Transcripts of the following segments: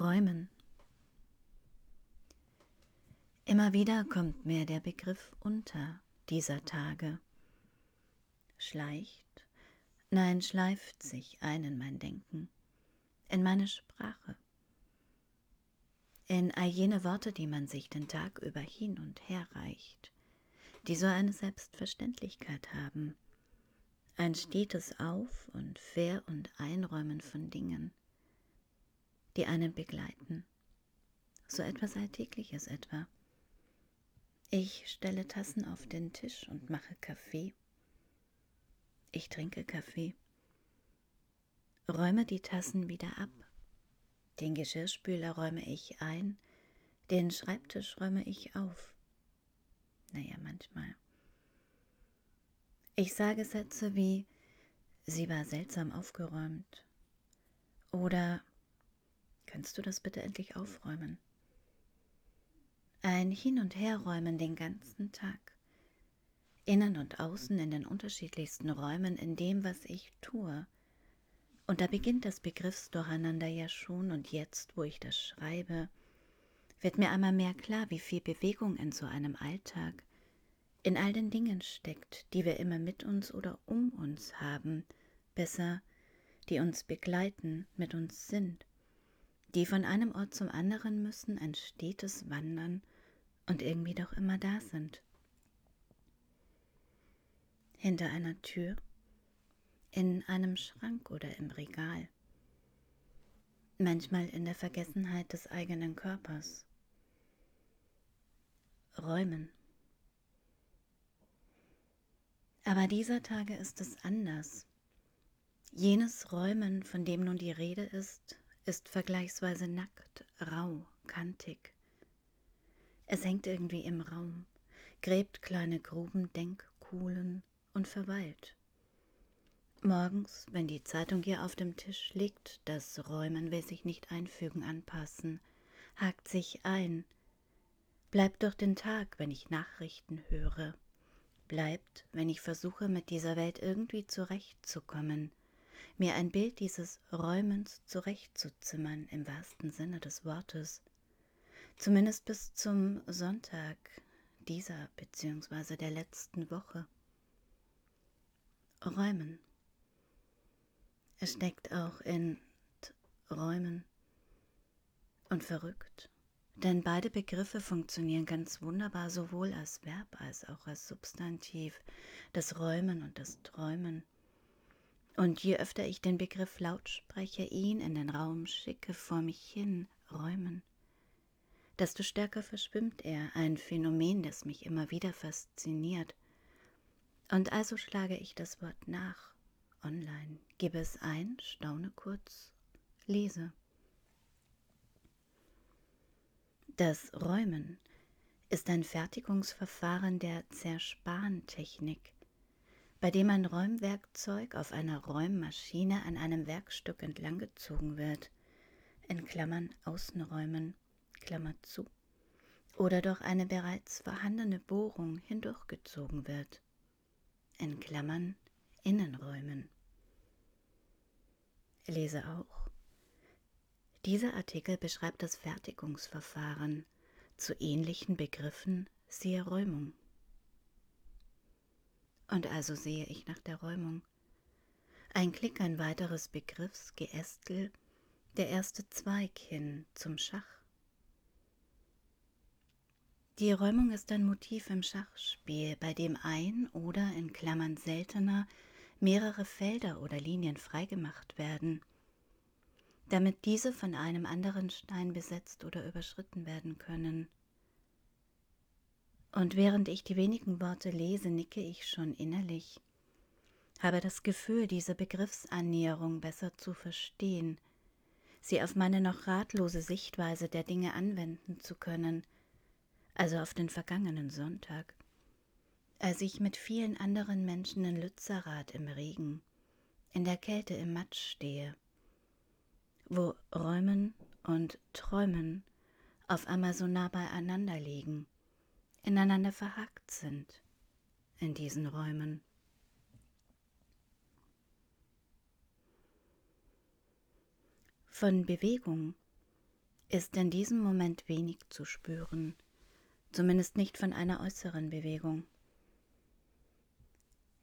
Räumen. Immer wieder kommt mir der Begriff unter dieser Tage. Schleicht, nein, schleift sich ein in mein Denken, in meine Sprache, in all jene Worte, die man sich den Tag über hin und her reicht, die so eine Selbstverständlichkeit haben, ein stetes Auf und Ver- und Einräumen von Dingen, die einen begleiten. So etwas Alltägliches etwa. Ich stelle Tassen auf den Tisch und mache Kaffee. Ich trinke Kaffee. Räume die Tassen wieder ab. Den Geschirrspüler räume ich ein, den Schreibtisch räume ich auf. Naja, manchmal. Ich sage Sätze wie, sie war seltsam aufgeräumt. Oder Kannst du das bitte endlich aufräumen? Ein Hin- und Herräumen den ganzen Tag. Innen und außen in den unterschiedlichsten Räumen in dem, was ich tue. Und da beginnt das Begriffsdurcheinander ja schon und jetzt, wo ich das schreibe, wird mir einmal mehr klar, wie viel Bewegung in so einem Alltag, in all den Dingen steckt, die wir immer mit uns oder um uns haben, besser, die uns begleiten, mit uns sind die von einem Ort zum anderen müssen, ein stetes Wandern und irgendwie doch immer da sind. Hinter einer Tür, in einem Schrank oder im Regal, manchmal in der Vergessenheit des eigenen Körpers. Räumen. Aber dieser Tage ist es anders. Jenes Räumen, von dem nun die Rede ist, ist vergleichsweise nackt, rau, kantig. Es hängt irgendwie im Raum, gräbt kleine Gruben, Denkkuhlen und verweilt. Morgens, wenn die Zeitung hier auf dem Tisch liegt, das Räumen will sich nicht einfügen, anpassen, hakt sich ein, bleibt durch den Tag, wenn ich Nachrichten höre, bleibt, wenn ich versuche, mit dieser Welt irgendwie zurechtzukommen, mir ein Bild dieses Räumens zurechtzuzimmern im wahrsten Sinne des Wortes, zumindest bis zum Sonntag dieser bzw. der letzten Woche. Räumen. Es steckt auch in Räumen und verrückt, denn beide Begriffe funktionieren ganz wunderbar sowohl als Verb als auch als Substantiv, das Räumen und das Träumen. Und je öfter ich den Begriff laut spreche, ihn in den Raum schicke, vor mich hin räumen, desto stärker verschwimmt er, ein Phänomen, das mich immer wieder fasziniert. Und also schlage ich das Wort nach, online, gebe es ein, staune kurz, lese. Das Räumen ist ein Fertigungsverfahren der Zerspantechnik, bei dem ein Räumwerkzeug auf einer Räummaschine an einem Werkstück entlanggezogen wird, in Klammern Außenräumen, Klammer zu, oder durch eine bereits vorhandene Bohrung hindurchgezogen wird, in Klammern Innenräumen. Lese auch. Dieser Artikel beschreibt das Fertigungsverfahren. Zu ähnlichen Begriffen siehe Räumung. Und also sehe ich nach der Räumung. Ein Klick, ein weiteres Begriffsgeästel, der erste Zweig hin zum Schach. Die Räumung ist ein Motiv im Schachspiel, bei dem ein oder in Klammern seltener mehrere Felder oder Linien freigemacht werden, damit diese von einem anderen Stein besetzt oder überschritten werden können. Und während ich die wenigen Worte lese, nicke ich schon innerlich, habe das Gefühl, diese Begriffsannäherung besser zu verstehen, sie auf meine noch ratlose Sichtweise der Dinge anwenden zu können, also auf den vergangenen Sonntag, als ich mit vielen anderen Menschen in Lützerath im Regen, in der Kälte im Matsch stehe, wo Räumen und Träumen auf einmal so nah beieinander liegen ineinander verhackt sind in diesen Räumen. Von Bewegung ist in diesem Moment wenig zu spüren, zumindest nicht von einer äußeren Bewegung.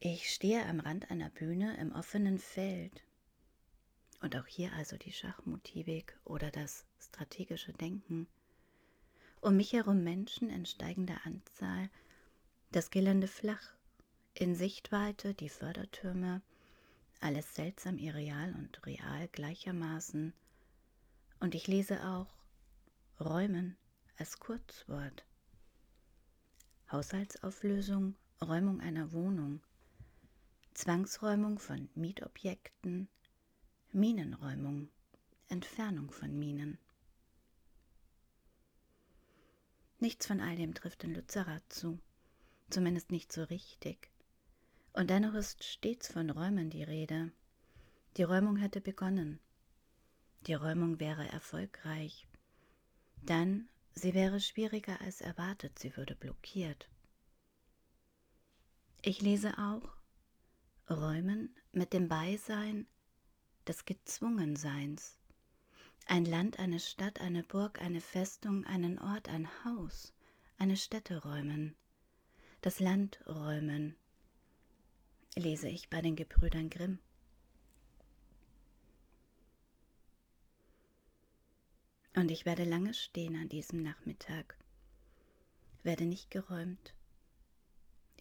Ich stehe am Rand einer Bühne im offenen Feld. Und auch hier also die Schachmotivik oder das strategische Denken. Um mich herum Menschen in steigender Anzahl, das Gelände flach, in Sichtweite die Fördertürme, alles seltsam irreal und real gleichermaßen. Und ich lese auch Räumen als Kurzwort. Haushaltsauflösung, Räumung einer Wohnung, Zwangsräumung von Mietobjekten, Minenräumung, Entfernung von Minen. Nichts von all dem trifft in Lützerath zu, zumindest nicht so richtig. Und dennoch ist stets von Räumen die Rede. Die Räumung hätte begonnen. Die Räumung wäre erfolgreich. Dann, sie wäre schwieriger als erwartet, sie würde blockiert. Ich lese auch, Räumen mit dem Beisein des Gezwungenseins. Ein Land, eine Stadt, eine Burg, eine Festung, einen Ort, ein Haus, eine Stätte räumen. Das Land räumen, lese ich bei den Gebrüdern Grimm. Und ich werde lange stehen an diesem Nachmittag, werde nicht geräumt.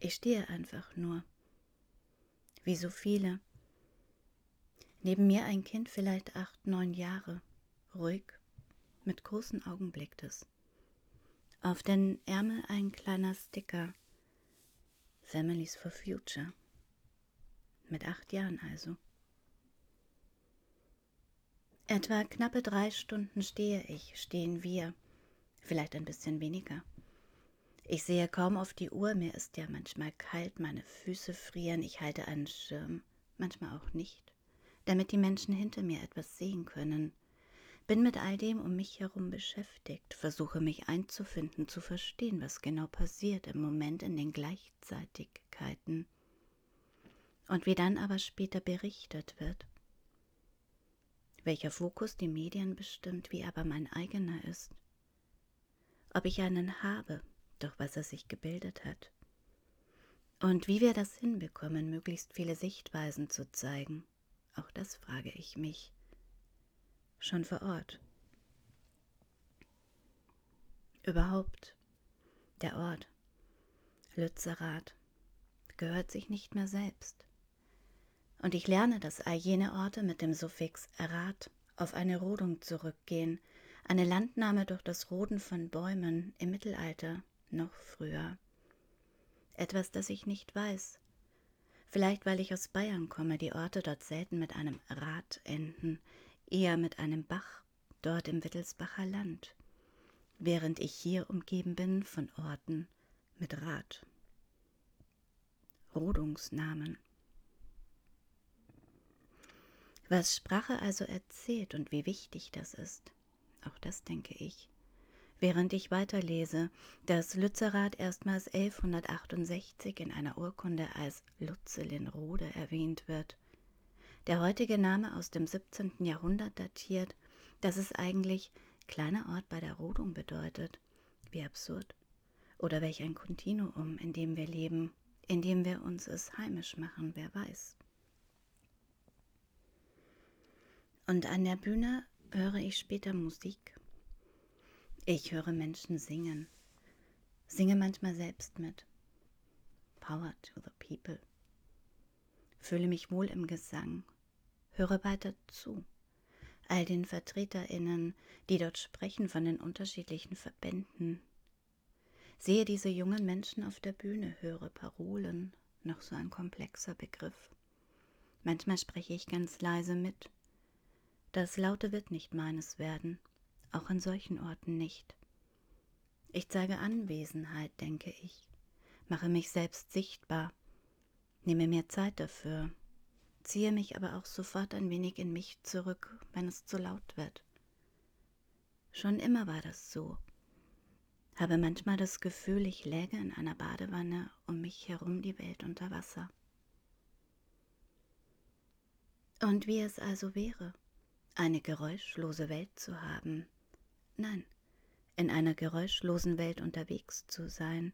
Ich stehe einfach nur wie so viele. Neben mir ein Kind vielleicht acht, neun Jahre, ruhig, mit großen Augen blickt es. Auf den Ärmel ein kleiner Sticker. Families for Future. Mit acht Jahren also. Etwa knappe drei Stunden stehe ich, stehen wir, vielleicht ein bisschen weniger. Ich sehe kaum auf die Uhr, mir ist ja manchmal kalt, meine Füße frieren, ich halte einen Schirm, manchmal auch nicht, damit die Menschen hinter mir etwas sehen können. Bin mit all dem um mich herum beschäftigt, versuche mich einzufinden, zu verstehen, was genau passiert im Moment in den Gleichzeitigkeiten. Und wie dann aber später berichtet wird. Welcher Fokus die Medien bestimmt, wie aber mein eigener ist. Ob ich einen habe, durch was er sich gebildet hat. Und wie wir das hinbekommen, möglichst viele Sichtweisen zu zeigen, auch das frage ich mich. Schon vor Ort. Überhaupt, der Ort, Lützerath, gehört sich nicht mehr selbst. Und ich lerne, dass all jene Orte mit dem Suffix Rat auf eine Rodung zurückgehen, eine Landnahme durch das Roden von Bäumen im Mittelalter noch früher. Etwas, das ich nicht weiß. Vielleicht, weil ich aus Bayern komme, die Orte dort selten mit einem Rad enden, eher mit einem Bach, dort im Wittelsbacher Land, während ich hier umgeben bin von Orten mit Rad. Rodungsnamen. Was Sprache also erzählt und wie wichtig das ist, auch das denke ich während ich weiterlese, dass Lützerath erstmals 1168 in einer Urkunde als Lutzelinrode erwähnt wird. Der heutige Name aus dem 17. Jahrhundert datiert, dass es eigentlich kleiner Ort bei der Rodung bedeutet. Wie absurd. Oder welch ein Kontinuum, in dem wir leben, in dem wir uns es heimisch machen, wer weiß. Und an der Bühne höre ich später Musik ich höre Menschen singen, singe manchmal selbst mit. Power to the people. Fühle mich wohl im Gesang, höre weiter zu. All den VertreterInnen, die dort sprechen von den unterschiedlichen Verbänden. Sehe diese jungen Menschen auf der Bühne, höre Parolen, noch so ein komplexer Begriff. Manchmal spreche ich ganz leise mit. Das Laute wird nicht meines werden auch an solchen Orten nicht. Ich zeige Anwesenheit, denke ich, mache mich selbst sichtbar, nehme mir Zeit dafür, ziehe mich aber auch sofort ein wenig in mich zurück, wenn es zu laut wird. Schon immer war das so. Habe manchmal das Gefühl, ich läge in einer Badewanne um mich herum die Welt unter Wasser. Und wie es also wäre, eine geräuschlose Welt zu haben, Nein, in einer geräuschlosen Welt unterwegs zu sein.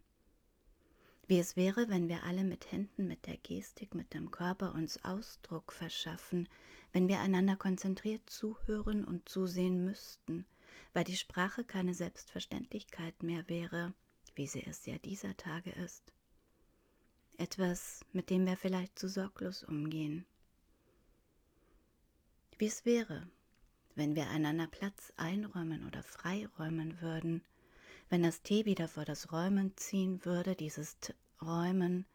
Wie es wäre, wenn wir alle mit Händen, mit der Gestik, mit dem Körper uns Ausdruck verschaffen, wenn wir einander konzentriert zuhören und zusehen müssten, weil die Sprache keine Selbstverständlichkeit mehr wäre, wie sie es ja dieser Tage ist. Etwas, mit dem wir vielleicht zu sorglos umgehen. Wie es wäre, wenn wir einander Platz einräumen oder freiräumen würden, wenn das T wieder vor das Räumen ziehen würde, dieses T Räumen,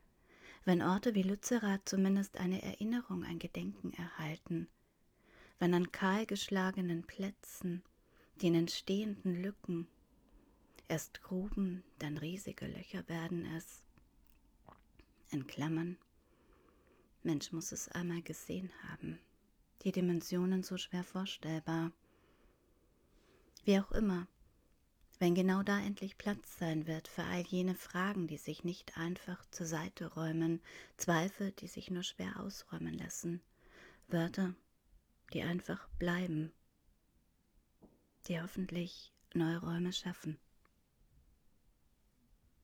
wenn Orte wie Lützerath zumindest eine Erinnerung, ein Gedenken erhalten, wenn an kahlgeschlagenen Plätzen, den entstehenden Lücken, erst Gruben, dann riesige Löcher werden es, in Klammern, Mensch muss es einmal gesehen haben die Dimensionen so schwer vorstellbar. Wie auch immer, wenn genau da endlich Platz sein wird für all jene Fragen, die sich nicht einfach zur Seite räumen, Zweifel, die sich nur schwer ausräumen lassen, Wörter, die einfach bleiben, die hoffentlich neue Räume schaffen.